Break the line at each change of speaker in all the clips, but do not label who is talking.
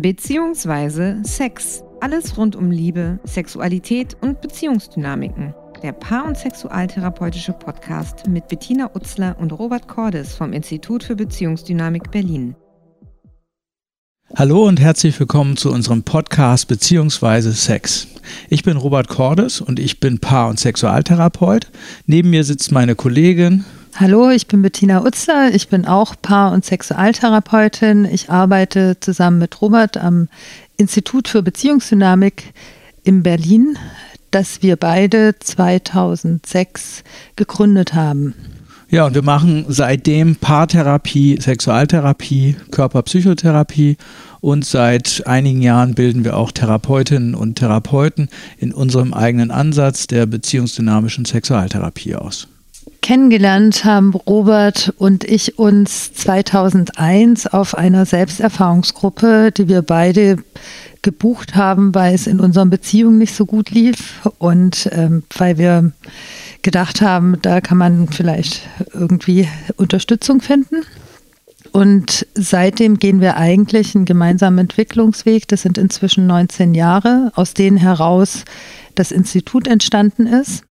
beziehungsweise Sex. Alles rund um Liebe, Sexualität und Beziehungsdynamiken. Der Paar- und Sexualtherapeutische Podcast mit Bettina Utzler und Robert Cordes vom Institut für Beziehungsdynamik Berlin.
Hallo und herzlich willkommen zu unserem Podcast beziehungsweise Sex. Ich bin Robert Cordes und ich bin Paar- und Sexualtherapeut. Neben mir sitzt meine Kollegin
Hallo, ich bin Bettina Utzler. Ich bin auch Paar- und Sexualtherapeutin. Ich arbeite zusammen mit Robert am Institut für Beziehungsdynamik in Berlin, das wir beide 2006 gegründet haben.
Ja, und wir machen seitdem Paartherapie, Sexualtherapie, Körperpsychotherapie und seit einigen Jahren bilden wir auch Therapeutinnen und Therapeuten in unserem eigenen Ansatz der beziehungsdynamischen Sexualtherapie aus.
Kennengelernt haben Robert und ich uns 2001 auf einer Selbsterfahrungsgruppe, die wir beide gebucht haben, weil es in unseren Beziehungen nicht so gut lief und ähm, weil wir gedacht haben, da kann man vielleicht irgendwie Unterstützung finden. Und seitdem gehen wir eigentlich einen gemeinsamen Entwicklungsweg. Das sind inzwischen 19 Jahre, aus denen heraus das Institut entstanden ist.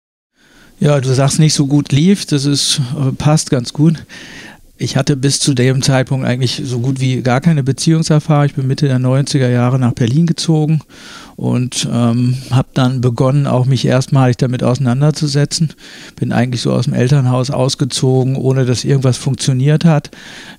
Ja, du sagst nicht so gut lief, das ist, äh, passt ganz gut. Ich hatte bis zu dem Zeitpunkt eigentlich so gut wie gar keine Beziehungserfahrung. Ich bin Mitte der 90er Jahre nach Berlin gezogen und ähm, habe dann begonnen, auch mich erstmalig damit auseinanderzusetzen. Bin eigentlich so aus dem Elternhaus ausgezogen, ohne dass irgendwas funktioniert hat.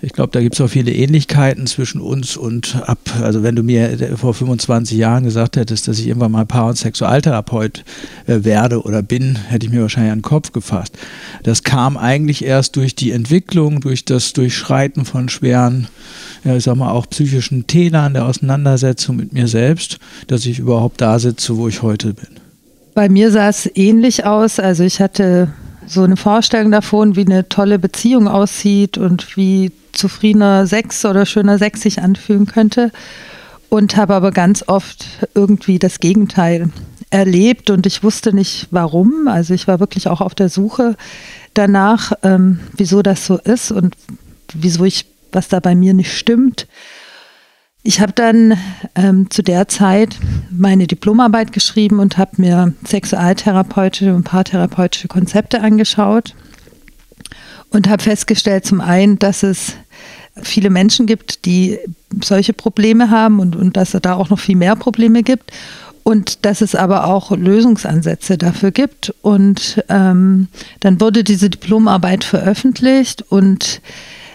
Ich glaube, da gibt es auch viele Ähnlichkeiten zwischen uns und ab, also wenn du mir vor 25 Jahren gesagt hättest, dass ich irgendwann mal Paar- und Sexualtherapeut äh, werde oder bin, hätte ich mir wahrscheinlich den Kopf gefasst. Das kam eigentlich erst durch die Entwicklung, durch das Durchschreiten von schweren, ja, ich sag mal auch psychischen Tälern der Auseinandersetzung mit mir selbst, dass ich überhaupt da sitze, wo ich heute bin.
Bei mir sah es ähnlich aus. Also ich hatte so eine Vorstellung davon, wie eine tolle Beziehung aussieht und wie zufriedener Sex oder schöner Sex sich anfühlen könnte. Und habe aber ganz oft irgendwie das Gegenteil erlebt und ich wusste nicht warum. Also ich war wirklich auch auf der Suche danach, ähm, wieso das so ist und wieso ich, was da bei mir nicht stimmt. Ich habe dann ähm, zu der Zeit meine Diplomarbeit geschrieben und habe mir sexualtherapeutische und paartherapeutische Konzepte angeschaut und habe festgestellt, zum einen, dass es viele Menschen gibt, die solche Probleme haben und, und dass es da auch noch viel mehr Probleme gibt und dass es aber auch Lösungsansätze dafür gibt. Und ähm, dann wurde diese Diplomarbeit veröffentlicht und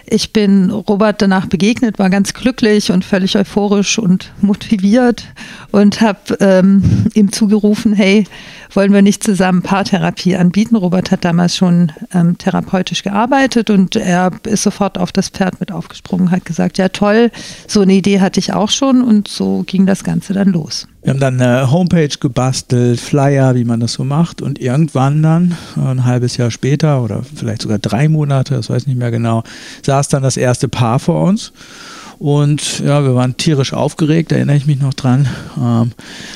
ich bin Robert danach begegnet, war ganz glücklich und völlig euphorisch und motiviert und habe ähm, ihm zugerufen, hey, wollen wir nicht zusammen Paartherapie anbieten? Robert hat damals schon ähm, therapeutisch gearbeitet und er ist sofort auf das Pferd mit aufgesprungen, hat gesagt, ja toll, so eine Idee hatte ich auch schon und so ging das Ganze dann los.
Wir haben dann eine Homepage gebastelt, Flyer, wie man das so macht. Und irgendwann dann, ein halbes Jahr später oder vielleicht sogar drei Monate, das weiß ich nicht mehr genau, saß dann das erste Paar vor uns. Und ja, wir waren tierisch aufgeregt, erinnere ich mich noch dran. Ähm,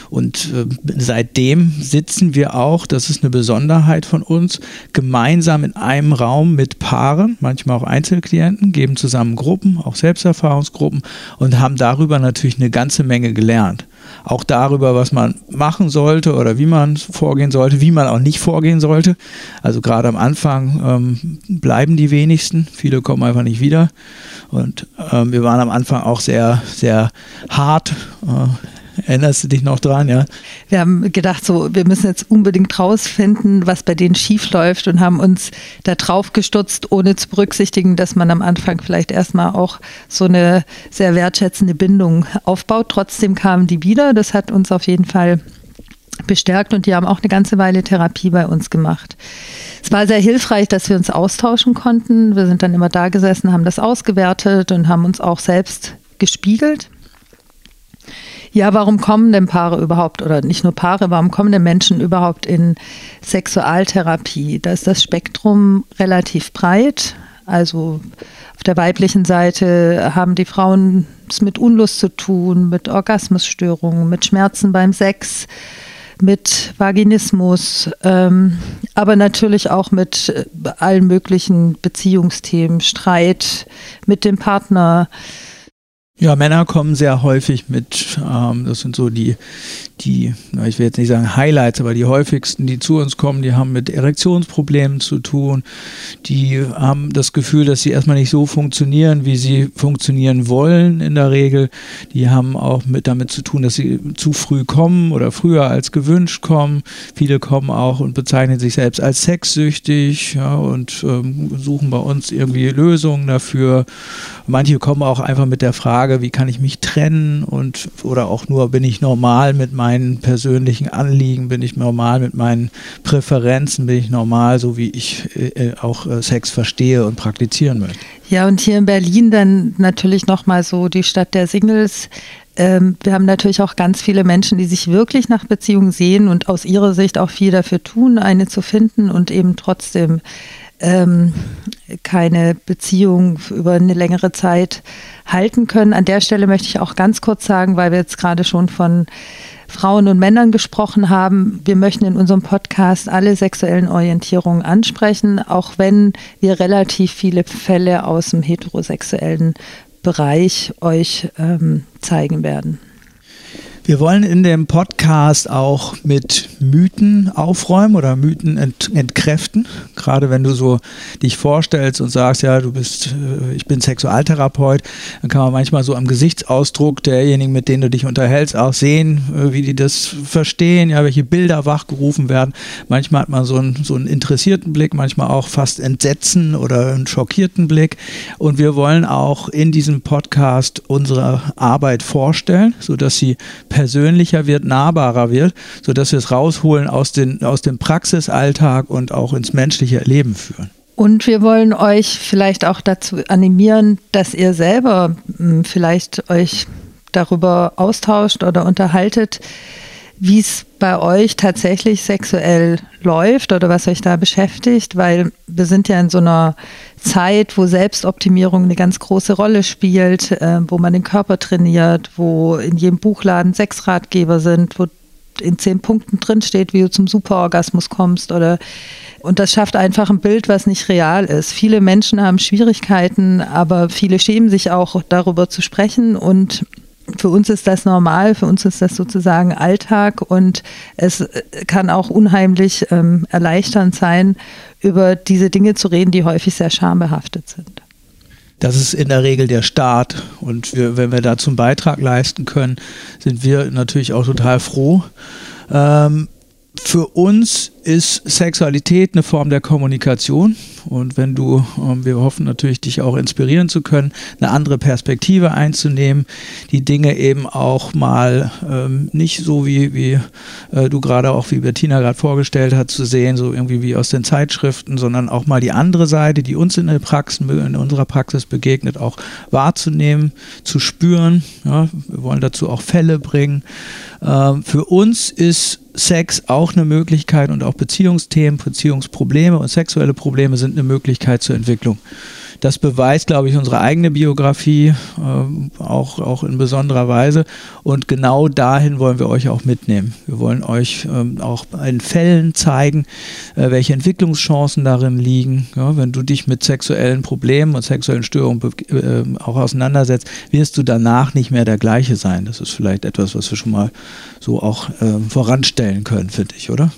und äh, seitdem sitzen wir auch, das ist eine Besonderheit von uns, gemeinsam in einem Raum mit Paaren, manchmal auch Einzelklienten, geben zusammen Gruppen, auch Selbsterfahrungsgruppen und haben darüber natürlich eine ganze Menge gelernt auch darüber, was man machen sollte oder wie man vorgehen sollte, wie man auch nicht vorgehen sollte. Also gerade am Anfang ähm, bleiben die wenigsten, viele kommen einfach nicht wieder. Und ähm, wir waren am Anfang auch sehr, sehr hart. Äh, Erinnerst du dich noch dran, ja?
Wir haben gedacht, so, wir müssen jetzt unbedingt rausfinden, was bei denen schief läuft und haben uns da drauf gestutzt, ohne zu berücksichtigen, dass man am Anfang vielleicht erstmal auch so eine sehr wertschätzende Bindung aufbaut. Trotzdem kamen die wieder. Das hat uns auf jeden Fall bestärkt und die haben auch eine ganze Weile Therapie bei uns gemacht. Es war sehr hilfreich, dass wir uns austauschen konnten. Wir sind dann immer da gesessen, haben das ausgewertet und haben uns auch selbst gespiegelt. Ja, warum kommen denn Paare überhaupt, oder nicht nur Paare, warum kommen denn Menschen überhaupt in Sexualtherapie? Da ist das Spektrum relativ breit. Also auf der weiblichen Seite haben die Frauen es mit Unlust zu tun, mit Orgasmusstörungen, mit Schmerzen beim Sex, mit Vaginismus, ähm, aber natürlich auch mit äh, allen möglichen Beziehungsthemen, Streit mit dem Partner,
Ja, Männer kommen sehr häufig mit, ähm, das sind so die, die, ich will jetzt nicht sagen Highlights, aber die häufigsten, die zu uns kommen, die haben mit Erektionsproblemen zu tun. Die haben das Gefühl, dass sie erstmal nicht so funktionieren, wie sie funktionieren wollen in der Regel. Die haben auch mit damit zu tun, dass sie zu früh kommen oder früher als gewünscht kommen. Viele kommen auch und bezeichnen sich selbst als sexsüchtig ja, und ähm, suchen bei uns irgendwie Lösungen dafür. Manche kommen auch einfach mit der Frage, wie kann ich mich trennen und oder auch nur bin ich normal mit meinem meinen persönlichen Anliegen, bin ich normal mit meinen Präferenzen, bin ich normal, so wie ich äh, auch äh, Sex verstehe und praktizieren möchte.
Ja, und hier in Berlin dann natürlich nochmal so die Stadt der Singles. Ähm, wir haben natürlich auch ganz viele Menschen, die sich wirklich nach Beziehungen sehen und aus ihrer Sicht auch viel dafür tun, eine zu finden und eben trotzdem ähm, keine Beziehung über eine längere Zeit halten können. An der Stelle möchte ich auch ganz kurz sagen, weil wir jetzt gerade schon von Frauen und Männern gesprochen haben. Wir möchten in unserem Podcast alle sexuellen Orientierungen ansprechen, auch wenn wir relativ viele Fälle aus dem heterosexuellen Bereich euch ähm, zeigen werden.
Wir wollen in dem Podcast auch mit Mythen aufräumen oder Mythen ent entkräften. Gerade wenn du so dich vorstellst und sagst, ja, du bist, äh, ich bin Sexualtherapeut, dann kann man manchmal so am Gesichtsausdruck derjenigen, mit denen du dich unterhältst, auch sehen, äh, wie die das verstehen, ja, welche Bilder wachgerufen werden. Manchmal hat man so einen, so einen interessierten Blick, manchmal auch fast Entsetzen oder einen schockierten Blick. Und wir wollen auch in diesem Podcast unsere Arbeit vorstellen, sodass sie persönlicher wird, nahbarer wird, sodass wir es rausholen aus, den, aus dem Praxisalltag und auch ins menschliche Leben führen.
Und wir wollen euch vielleicht auch dazu animieren, dass ihr selber hm, vielleicht euch darüber austauscht oder unterhaltet, wie es bei euch tatsächlich sexuell läuft oder was euch da beschäftigt, weil wir sind ja in so einer Zeit, wo Selbstoptimierung eine ganz große Rolle spielt, äh, wo man den Körper trainiert, wo in jedem Buchladen sechs Ratgeber sind, wo in zehn Punkten drinsteht, wie du zum Superorgasmus kommst oder und das schafft einfach ein Bild, was nicht real ist. Viele Menschen haben Schwierigkeiten, aber viele schämen sich auch darüber zu sprechen und für uns ist das normal, für uns ist das sozusagen Alltag und es kann auch unheimlich ähm, erleichternd sein, über diese Dinge zu reden, die häufig sehr schambehaftet sind.
Das ist in der Regel der Staat und wir, wenn wir dazu einen Beitrag leisten können, sind wir natürlich auch total froh. Ähm, für uns ist Sexualität eine Form der Kommunikation. Und wenn du, ähm, wir hoffen natürlich, dich auch inspirieren zu können, eine andere Perspektive einzunehmen, die Dinge eben auch mal ähm, nicht so wie, wie äh, du gerade auch, wie Bettina gerade vorgestellt hat, zu sehen, so irgendwie wie aus den Zeitschriften, sondern auch mal die andere Seite, die uns in der Praxis, in unserer Praxis begegnet, auch wahrzunehmen, zu spüren. Ja, wir wollen dazu auch Fälle bringen. Ähm, für uns ist Sex auch eine Möglichkeit und auch Beziehungsthemen, Beziehungsprobleme und sexuelle Probleme sind eine Möglichkeit zur Entwicklung. Das beweist, glaube ich, unsere eigene Biografie äh, auch, auch in besonderer Weise. Und genau dahin wollen wir euch auch mitnehmen. Wir wollen euch ähm, auch in Fällen zeigen, äh, welche Entwicklungschancen darin liegen. Ja, wenn du dich mit sexuellen Problemen und sexuellen Störungen äh, auch auseinandersetzt, wirst du danach nicht mehr der gleiche sein. Das ist vielleicht etwas, was wir schon mal so auch ähm, voranstellen können, finde ich, oder?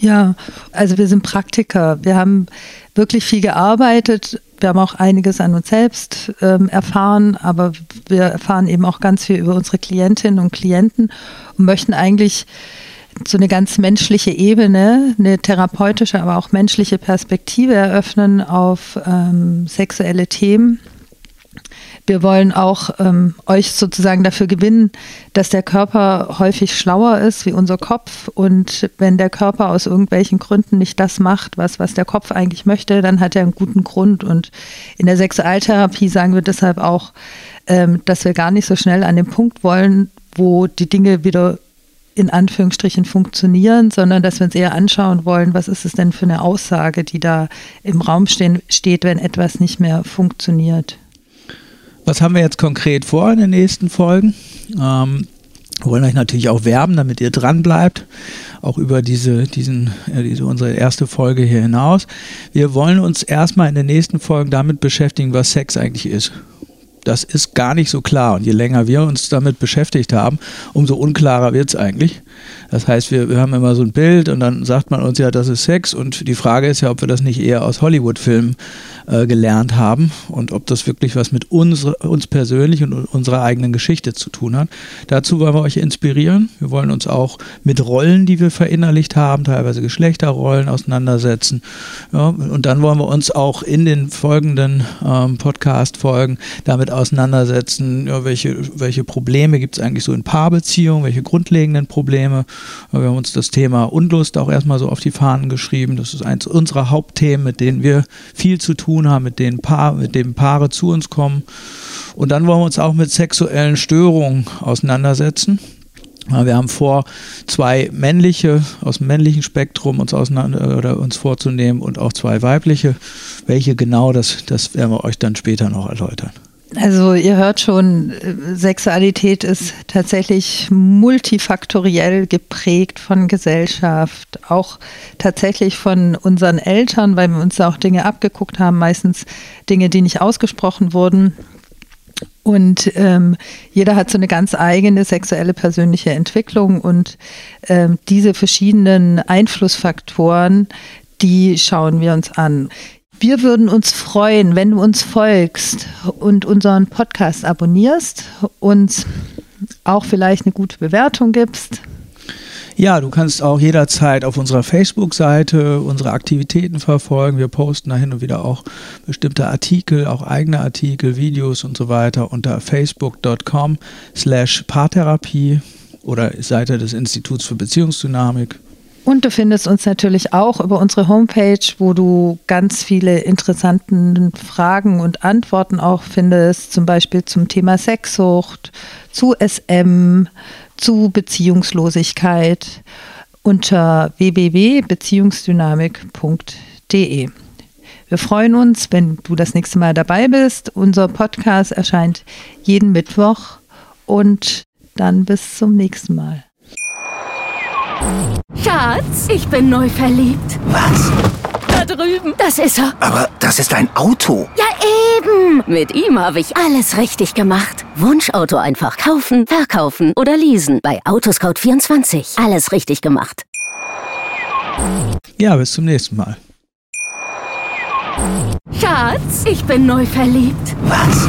Ja, also wir sind Praktiker. Wir haben wirklich viel gearbeitet. Wir haben auch einiges an uns selbst ähm, erfahren, aber wir erfahren eben auch ganz viel über unsere Klientinnen und Klienten und möchten eigentlich so eine ganz menschliche Ebene, eine therapeutische, aber auch menschliche Perspektive eröffnen auf ähm, sexuelle Themen wir wollen auch ähm, euch sozusagen dafür gewinnen, dass der Körper häufig schlauer ist wie unser Kopf. Und wenn der Körper aus irgendwelchen Gründen nicht das macht, was, was der Kopf eigentlich möchte, dann hat er einen guten Grund. Und in der Sexualtherapie sagen wir deshalb auch, ähm, dass wir gar nicht so schnell an den Punkt wollen, wo die Dinge wieder in Anführungsstrichen funktionieren, sondern dass wir uns eher anschauen wollen, was ist es denn für eine Aussage, die da im Raum stehen, steht, wenn etwas nicht mehr funktioniert.
Was haben wir jetzt konkret vor in den nächsten Folgen? Ähm, wir wollen euch natürlich auch werben, damit ihr dran bleibt, auch über diese, diesen, äh, diese, unsere erste Folge hier hinaus. Wir wollen uns erstmal in den nächsten Folgen damit beschäftigen, was Sex eigentlich ist. Das ist gar nicht so klar. Und je länger wir uns damit beschäftigt haben, umso unklarer wird es eigentlich. Das heißt, wir, wir haben immer so ein Bild und dann sagt man uns ja, das ist Sex. Und die Frage ist ja, ob wir das nicht eher aus Hollywood-Filmen äh, gelernt haben und ob das wirklich was mit uns, uns persönlich und unserer eigenen Geschichte zu tun hat. Dazu wollen wir euch inspirieren. Wir wollen uns auch mit Rollen, die wir verinnerlicht haben, teilweise Geschlechterrollen auseinandersetzen. Ja, und dann wollen wir uns auch in den folgenden ähm, Podcast-Folgen damit auseinandersetzen, ja, welche, welche Probleme gibt es eigentlich so in Paarbeziehungen, welche grundlegenden Probleme. Wir haben uns das Thema Unlust auch erstmal so auf die Fahnen geschrieben. Das ist eins unserer Hauptthemen, mit denen wir viel zu tun haben, mit denen Paar, mit dem Paare zu uns kommen. Und dann wollen wir uns auch mit sexuellen Störungen auseinandersetzen. Wir haben vor, zwei männliche aus dem männlichen Spektrum uns auseinander oder uns vorzunehmen und auch zwei weibliche. Welche genau, das, das werden wir euch dann später noch erläutern.
Also ihr hört schon, Sexualität ist tatsächlich multifaktoriell geprägt von Gesellschaft, auch tatsächlich von unseren Eltern, weil wir uns auch Dinge abgeguckt haben, meistens Dinge, die nicht ausgesprochen wurden. Und ähm, jeder hat so eine ganz eigene sexuelle persönliche Entwicklung und ähm, diese verschiedenen Einflussfaktoren, die schauen wir uns an. Wir würden uns freuen, wenn du uns folgst und unseren Podcast abonnierst, uns auch vielleicht eine gute Bewertung gibst.
Ja, du kannst auch jederzeit auf unserer Facebook-Seite unsere Aktivitäten verfolgen. Wir posten da hin und wieder auch bestimmte Artikel, auch eigene Artikel, Videos und so weiter unter facebook.com slash Paartherapie oder Seite des Instituts für Beziehungsdynamik.
Und du findest uns natürlich auch über unsere Homepage, wo du ganz viele interessante Fragen und Antworten auch findest, zum Beispiel zum Thema Sexsucht, zu SM, zu Beziehungslosigkeit unter www.beziehungsdynamik.de. Wir freuen uns, wenn du das nächste Mal dabei bist. Unser Podcast erscheint jeden Mittwoch und dann bis zum nächsten Mal.
Schatz, ich bin neu verliebt.
Was?
Da drüben. Das ist er.
Aber das ist ein Auto.
Ja, eben. Mit ihm habe ich alles richtig gemacht. Wunschauto einfach kaufen, verkaufen oder leasen. Bei Autoscout24. Alles richtig gemacht.
Ja, bis zum nächsten Mal.
Schatz, ich bin neu verliebt.
Was?